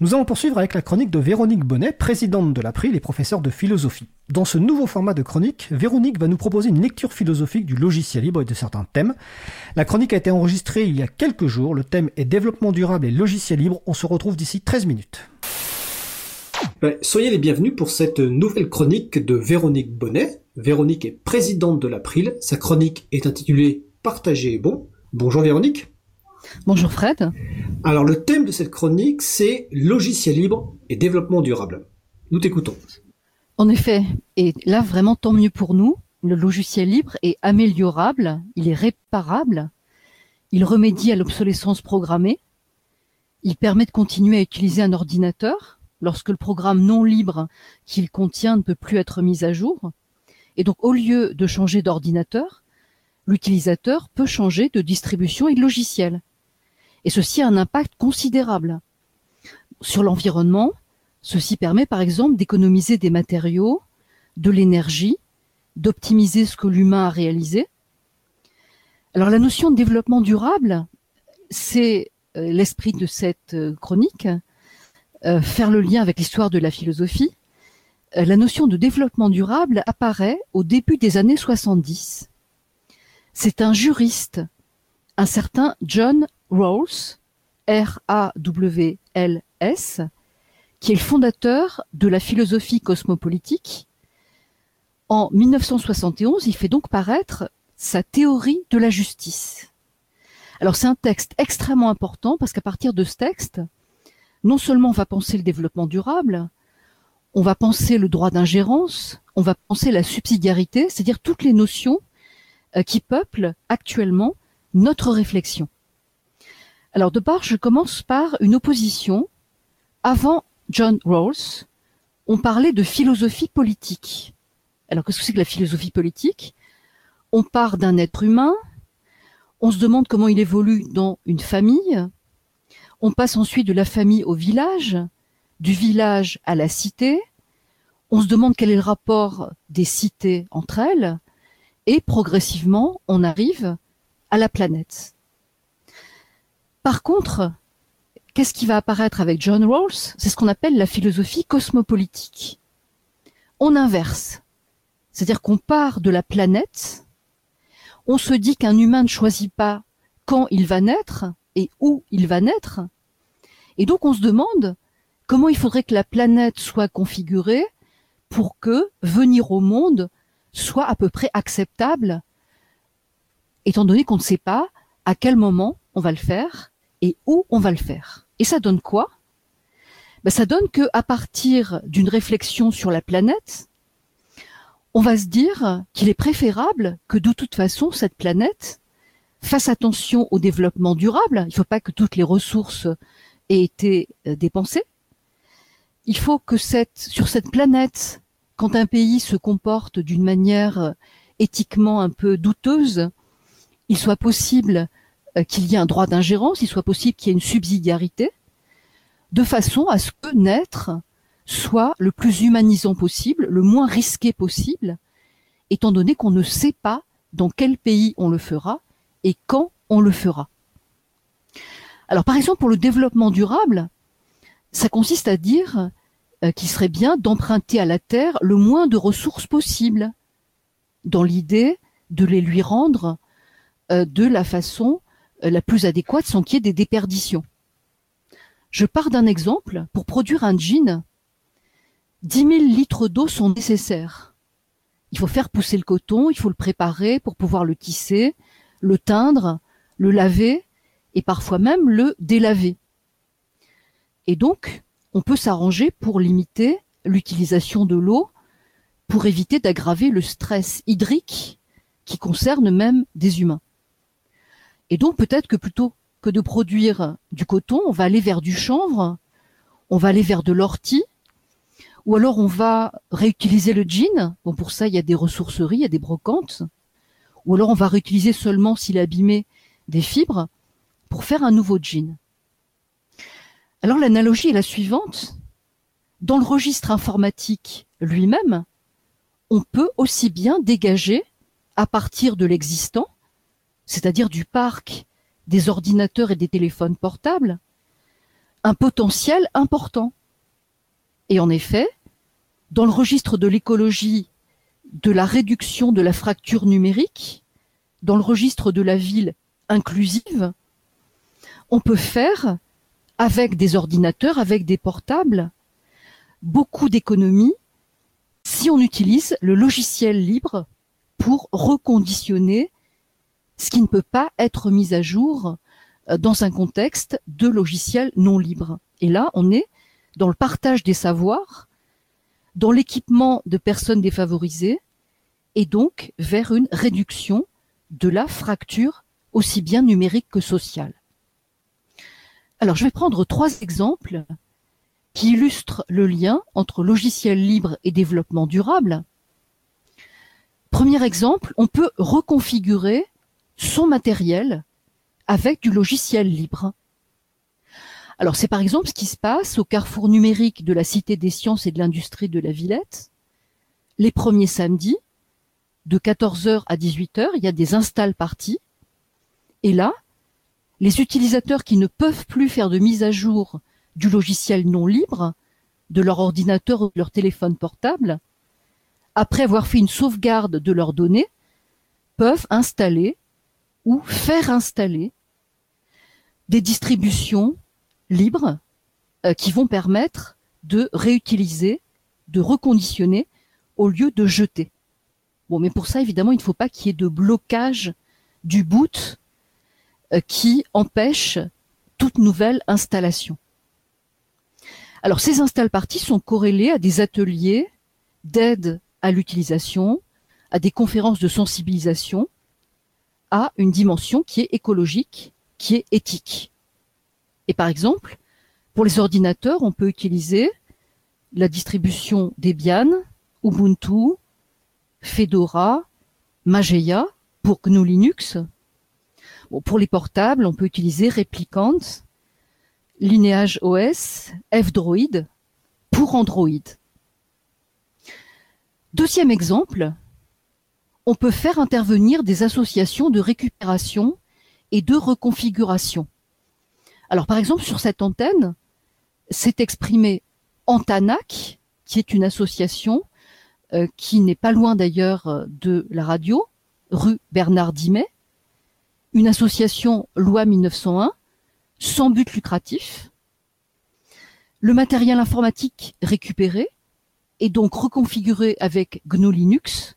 Nous allons poursuivre avec la chronique de Véronique Bonnet, présidente de l'April et professeure de philosophie. Dans ce nouveau format de chronique, Véronique va nous proposer une lecture philosophique du logiciel libre et de certains thèmes. La chronique a été enregistrée il y a quelques jours. Le thème est développement durable et logiciel libre. On se retrouve d'ici 13 minutes. Ben, soyez les bienvenus pour cette nouvelle chronique de Véronique Bonnet. Véronique est présidente de l'April. Sa chronique est intitulée Partager est bon. Bonjour Véronique. Bonjour Fred. Alors le thème de cette chronique, c'est logiciel libre et développement durable. Nous t'écoutons. En effet, et là vraiment tant mieux pour nous, le logiciel libre est améliorable, il est réparable, il remédie à l'obsolescence programmée, il permet de continuer à utiliser un ordinateur lorsque le programme non libre qu'il contient ne peut plus être mis à jour. Et donc au lieu de changer d'ordinateur, l'utilisateur peut changer de distribution et de logiciel. Et ceci a un impact considérable sur l'environnement. Ceci permet par exemple d'économiser des matériaux, de l'énergie, d'optimiser ce que l'humain a réalisé. Alors la notion de développement durable, c'est euh, l'esprit de cette euh, chronique, euh, faire le lien avec l'histoire de la philosophie. la notion de développement durable apparaît au début des années 70. C'est un juriste, un certain John Rawls, R-A-W-L-S, qui est le fondateur de la philosophie cosmopolitique. En 1971, il fait donc paraître sa théorie de la justice. Alors c'est un texte extrêmement important parce qu'à partir de ce texte, non seulement on va penser le développement durable, on va penser le droit d'ingérence, on va penser la subsidiarité, c'est-à-dire toutes les notions euh, qui peuplent actuellement notre réflexion. Alors de part, je commence par une opposition. Avant John Rawls, on parlait de philosophie politique. Alors qu'est-ce que c'est que la philosophie politique? On part d'un être humain, on se demande comment il évolue dans une famille, on passe ensuite de la famille au village, du village à la cité, on se demande quel est le rapport des cités entre elles, et progressivement on arrive à la planète. Par contre, qu'est-ce qui va apparaître avec John Rawls? C'est ce qu'on appelle la philosophie cosmopolitique. On inverse. C'est-à-dire qu'on part de la planète, on se dit qu'un humain ne choisit pas quand il va naître et où il va naître, et donc on se demande comment il faudrait que la planète soit configurée pour que venir au monde soit à peu près acceptable, étant donné qu'on ne sait pas à quel moment on va le faire et où on va le faire. Et ça donne quoi? Ben, Ça donne que à partir d'une réflexion sur la planète, on va se dire qu'il est préférable que de toute façon cette planète fasse attention au développement durable. Il ne faut pas que toutes les ressources aient été euh, dépensées. Il faut que sur cette planète, quand un pays se comporte d'une manière euh, éthiquement un peu douteuse, il soit possible qu'il y ait un droit d'ingérence, il soit possible qu'il y ait une subsidiarité, de façon à ce que naître soit le plus humanisant possible, le moins risqué possible, étant donné qu'on ne sait pas dans quel pays on le fera et quand on le fera. Alors par exemple pour le développement durable, ça consiste à dire euh, qu'il serait bien d'emprunter à la Terre le moins de ressources possible, dans l'idée de les lui rendre euh, de la façon euh, la plus adéquate sans qu'il y ait des déperditions. Je pars d'un exemple. Pour produire un jean, 10 000 litres d'eau sont nécessaires. Il faut faire pousser le coton, il faut le préparer pour pouvoir le tisser, le teindre, le laver et parfois même le délaver. Et donc, on peut s'arranger pour limiter l'utilisation de l'eau pour éviter d'aggraver le stress hydrique qui concerne même des humains. Et donc peut-être que plutôt que de produire du coton, on va aller vers du chanvre, on va aller vers de l'ortie, ou alors on va réutiliser le jean. Bon, pour ça, il y a des ressourceries, il y a des brocantes. Ou alors on va réutiliser seulement, s'il est abîmé, des fibres pour faire un nouveau jean. Alors l'analogie est la suivante. Dans le registre informatique lui-même, on peut aussi bien dégager, à partir de l'existant, c'est-à-dire du parc des ordinateurs et des téléphones portables, un potentiel important. Et en effet, dans le registre de l'écologie de la réduction de la fracture numérique, dans le registre de la ville inclusive, on peut faire, avec des ordinateurs, avec des portables, beaucoup d'économies si on utilise le logiciel libre pour reconditionner ce qui ne peut pas être mis à jour euh, dans un contexte de logiciel non libre. Et là, on est dans le partage des savoirs, dans l'équipement de personnes défavorisées, et donc vers une réduction de la fracture aussi bien numérique que sociale. Alors, je vais prendre trois exemples qui illustrent le lien entre logiciel libre et développement durable. Premier exemple, on peut reconfigurer son matériel avec du logiciel libre. Alors c'est par exemple ce qui se passe au carrefour numérique de la Cité des sciences et de l'industrie de la Villette. Les premiers samedis, de 14h à 18h, il y a des install parties. Et là, les utilisateurs qui ne peuvent plus faire de mise à jour du logiciel non libre, de leur ordinateur ou de leur téléphone portable, après avoir fait une sauvegarde de leurs données, peuvent installer ou faire installer des distributions libres euh, qui vont permettre de réutiliser, de reconditionner au lieu de jeter. Bon, mais pour ça, évidemment, il ne faut pas qu'il y ait de blocage du boot euh, qui empêche toute nouvelle installation. Alors, ces install parties sont corrélées à des ateliers d'aide à l'utilisation, à des conférences de sensibilisation, à une dimension qui est écologique, qui est éthique. Et par exemple, pour les ordinateurs, on peut utiliser la distribution Debian, Ubuntu, Fedora, Mageia pour GNU Linux. pour les portables, on peut utiliser Replicant, Lineage OS, F-Droid pour Android. Deuxième exemple, on peut faire intervenir des associations de récupération et de reconfiguration. Alors par exemple, sur cette antenne, c'est exprimé Antanac, qui est une association euh, qui n'est pas loin d'ailleurs de la radio, rue Bernard Dimet, une association loi 1901, sans but lucratif. Le matériel informatique récupéré est donc reconfiguré avec GNU Linux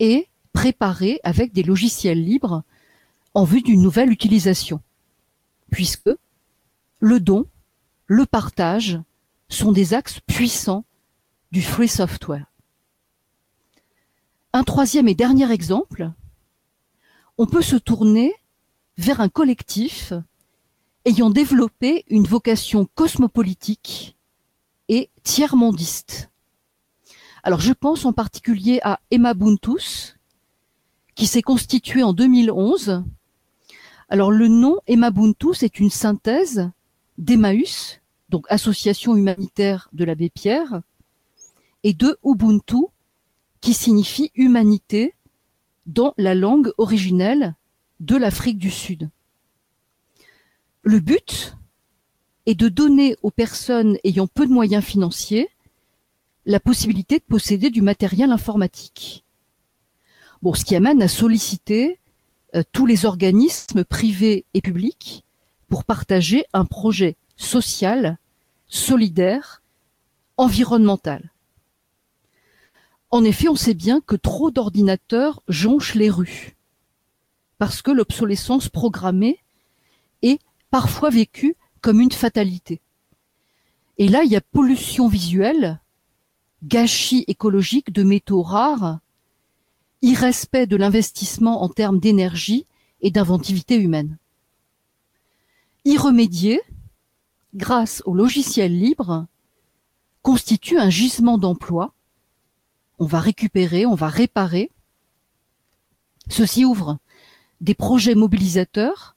et préparé avec des logiciels libres en vue d'une nouvelle utilisation, puisque le don, le partage sont des axes puissants du free software. Un troisième et dernier exemple, on peut se tourner vers un collectif ayant développé une vocation cosmopolitique et tiers-mondiste. Alors je pense en particulier à Emma Buntus, qui s'est constituée en 2011. Alors le nom Emma Buntus est une synthèse d'Emmaüs, donc Association humanitaire de l'abbé Pierre, et de Ubuntu, qui signifie humanité dans la langue originelle de l'Afrique du Sud. Le but est de donner aux personnes ayant peu de moyens financiers la possibilité de posséder du matériel informatique. Bon, ce qui amène à solliciter euh, tous les organismes privés et publics pour partager un projet social, solidaire, environnemental. En effet, on sait bien que trop d'ordinateurs jonchent les rues, parce que l'obsolescence programmée est parfois vécue comme une fatalité. Et là, il y a pollution visuelle, gâchis écologique de métaux rares, irrespect de l'investissement en termes d'énergie et d'inventivité humaine. Y remédier, grâce au logiciel libre, constitue un gisement d'emploi. On va récupérer, on va réparer. Ceci ouvre des projets mobilisateurs,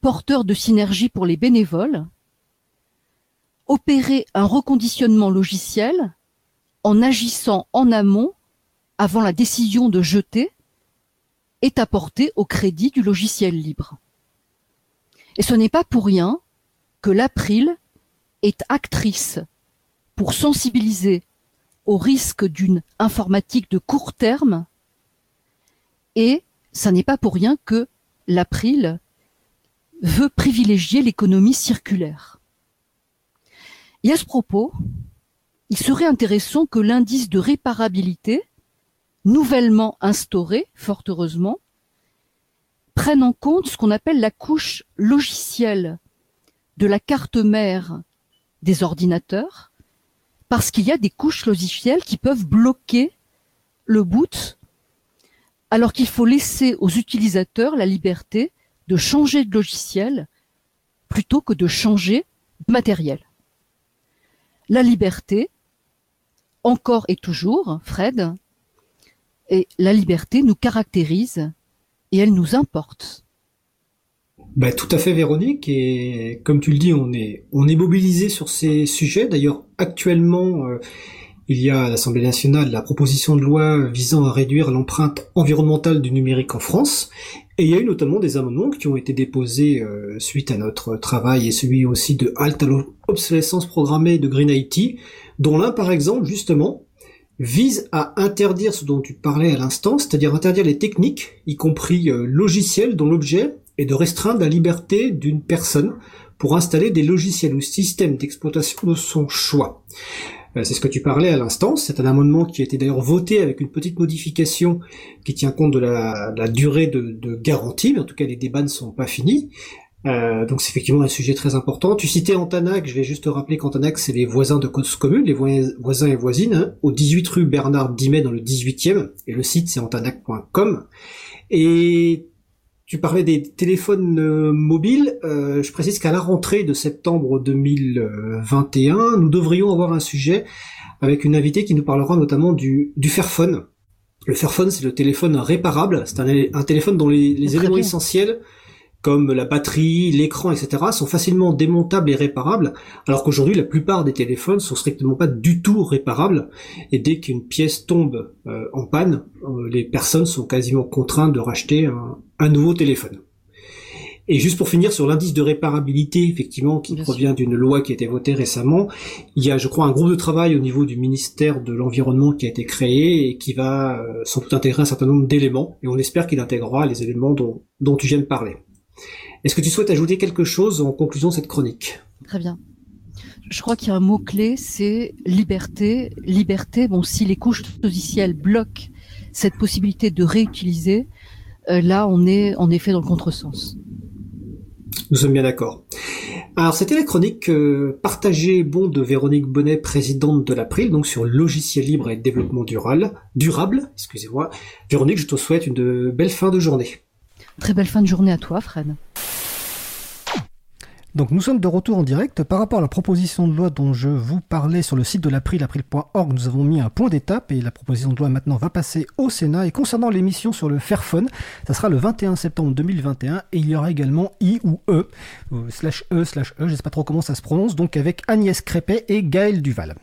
porteurs de synergie pour les bénévoles, opérer un reconditionnement logiciel en agissant en amont avant la décision de jeter est apporté au crédit du logiciel libre. Et ce n'est pas pour rien que l'April est actrice pour sensibiliser au risque d'une informatique de court terme et ça n'est pas pour rien que l'April veut privilégier l'économie circulaire. Et à ce propos, il serait intéressant que l'indice de réparabilité, nouvellement instauré, fort heureusement, prenne en compte ce qu'on appelle la couche logicielle de la carte mère des ordinateurs, parce qu'il y a des couches logicielles qui peuvent bloquer le boot, alors qu'il faut laisser aux utilisateurs la liberté de changer de logiciel plutôt que de changer de matériel. La liberté, encore et toujours, Fred, la liberté nous caractérise et elle nous importe. Bah, tout à fait Véronique et comme tu le dis on est on est mobilisé sur ces sujets d'ailleurs actuellement euh, il y a à l'Assemblée nationale la proposition de loi visant à réduire l'empreinte environnementale du numérique en France et il y a eu notamment des amendements qui ont été déposés euh, suite à notre travail et celui aussi de halte à l'obsolescence programmée de Green IT dont l'un par exemple justement vise à interdire ce dont tu parlais à l'instant, c'est-à-dire interdire les techniques, y compris euh, logiciels dont l'objet est de restreindre la liberté d'une personne pour installer des logiciels ou systèmes d'exploitation de son choix. Euh, c'est ce que tu parlais à l'instant. C'est un amendement qui a été d'ailleurs voté avec une petite modification qui tient compte de la, durée de, de, garantie, mais en tout cas les débats ne sont pas finis. Euh, donc c'est effectivement un sujet très important. Tu citais Antanac, je vais juste te rappeler qu'Antanac c'est les voisins de Côte Commune, les voisins et voisines, hein, au 18 rue Bernard Dimet dans le 18e, et le site c'est antanac.com. Et tu parlais des téléphones euh, mobiles, euh, je précise qu'à la rentrée de septembre 2021, nous devrions avoir un sujet avec une invitée qui nous parlera notamment du, du Fairphone. Le Fairphone c'est le téléphone réparable, c'est un, téléphone dont les, les éléments essentiels comme la batterie, l'écran, etc., sont facilement démontables et réparables, alors qu'aujourd'hui la plupart des téléphones sont strictement pas du tout réparables, et dès qu'une pièce tombe euh, en panne, euh, les personnes sont quasiment contraintes de racheter un, nouveau téléphone. Et juste pour finir sur l'indice de réparabilité, effectivement, qui provient d'une loi qui a été votée récemment, il y a, je crois, un groupe de travail au niveau du ministère de l'Environnement qui a été créé et qui va euh, sans doute intégrer un certain nombre d'éléments, et on espère qu'il intégrera les éléments dont, dont tu viens de parler. Est-ce que tu souhaites ajouter quelque chose en conclusion de cette chronique? Très bien. Je crois qu'il y a un mot-clé, c'est liberté. Liberté, bon, si les couches logicielles bloquent cette possibilité de réutiliser, euh, là, on est en effet dans le contresens. Nous sommes bien d'accord. Alors, c'était la chronique euh, partagée bon de Véronique Bonnet, présidente de l'April, donc sur logiciel libre et développement durable. Durable, excusez-moi. Véronique, je te souhaite une belle fin de journée. Très belle fin de journée à toi, Fred. Donc nous sommes de retour en direct. Par rapport à la proposition de loi dont je vous parlais sur le site de l'April, l'April.org, nous avons mis un point d'étape et la proposition de loi maintenant va passer au Sénat. Et concernant l'émission sur le Fairphone, ça sera le 21 septembre 2021 et il y aura également I ou E, euh, slash E, slash E, je ne sais pas trop comment ça se prononce, donc avec Agnès Crépet et Gaël Duval.